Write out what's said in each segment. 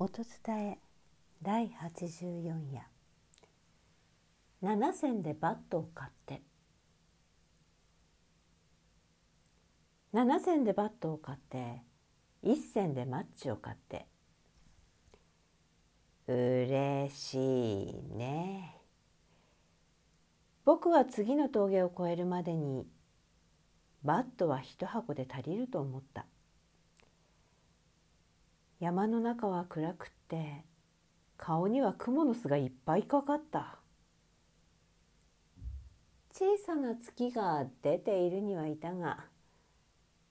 音伝え第84夜7銭でバットを買って。7銭でバットを買って1銭でマッチを買って。嬉しいね。僕は次の峠を越えるまでにバットは一箱で足りると思った。山の中は暗くって顔には蜘蛛の巣がいっぱいかかった。小さな月が出ているにはいたが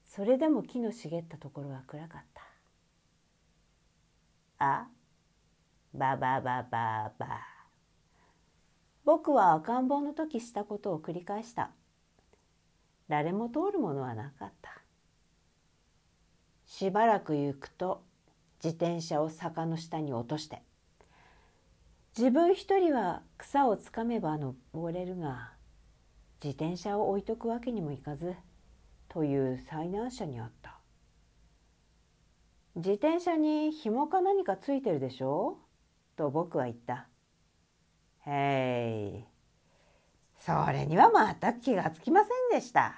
それでも木の茂ったところは暗かった。あばばばばば。僕は赤ん坊の時したことを繰り返した。誰も通るものはなかった。しばらく行くと自転車を坂の下に落として。自分一人は草をつかめば登れるが自転車を置いとくわけにもいかずという災難者にあった。自転車に紐か何かついてるでしょ？と僕は言った。へい。それには全く気がつきませんでした。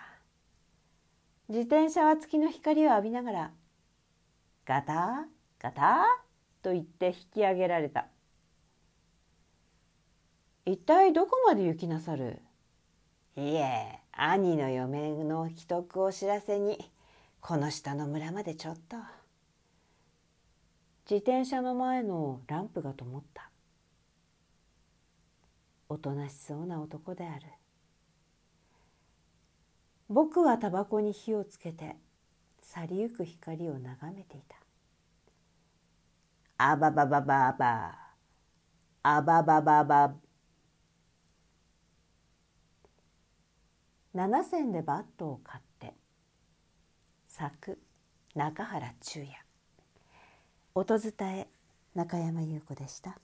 自転車は月の光を浴びながらガタガタと言って引き上げられた。一体どこまで行きなさる？いえ、兄の嫁の既得を知らせに、この下の村までちょっと。自転車の前のランプが灯った。おとなしそうな男である。僕はタバコに火をつけて去りゆく光を眺めていた。あばばばばば。あばばばば。七銭でバットを買って作中原中也音伝え中山優子でした。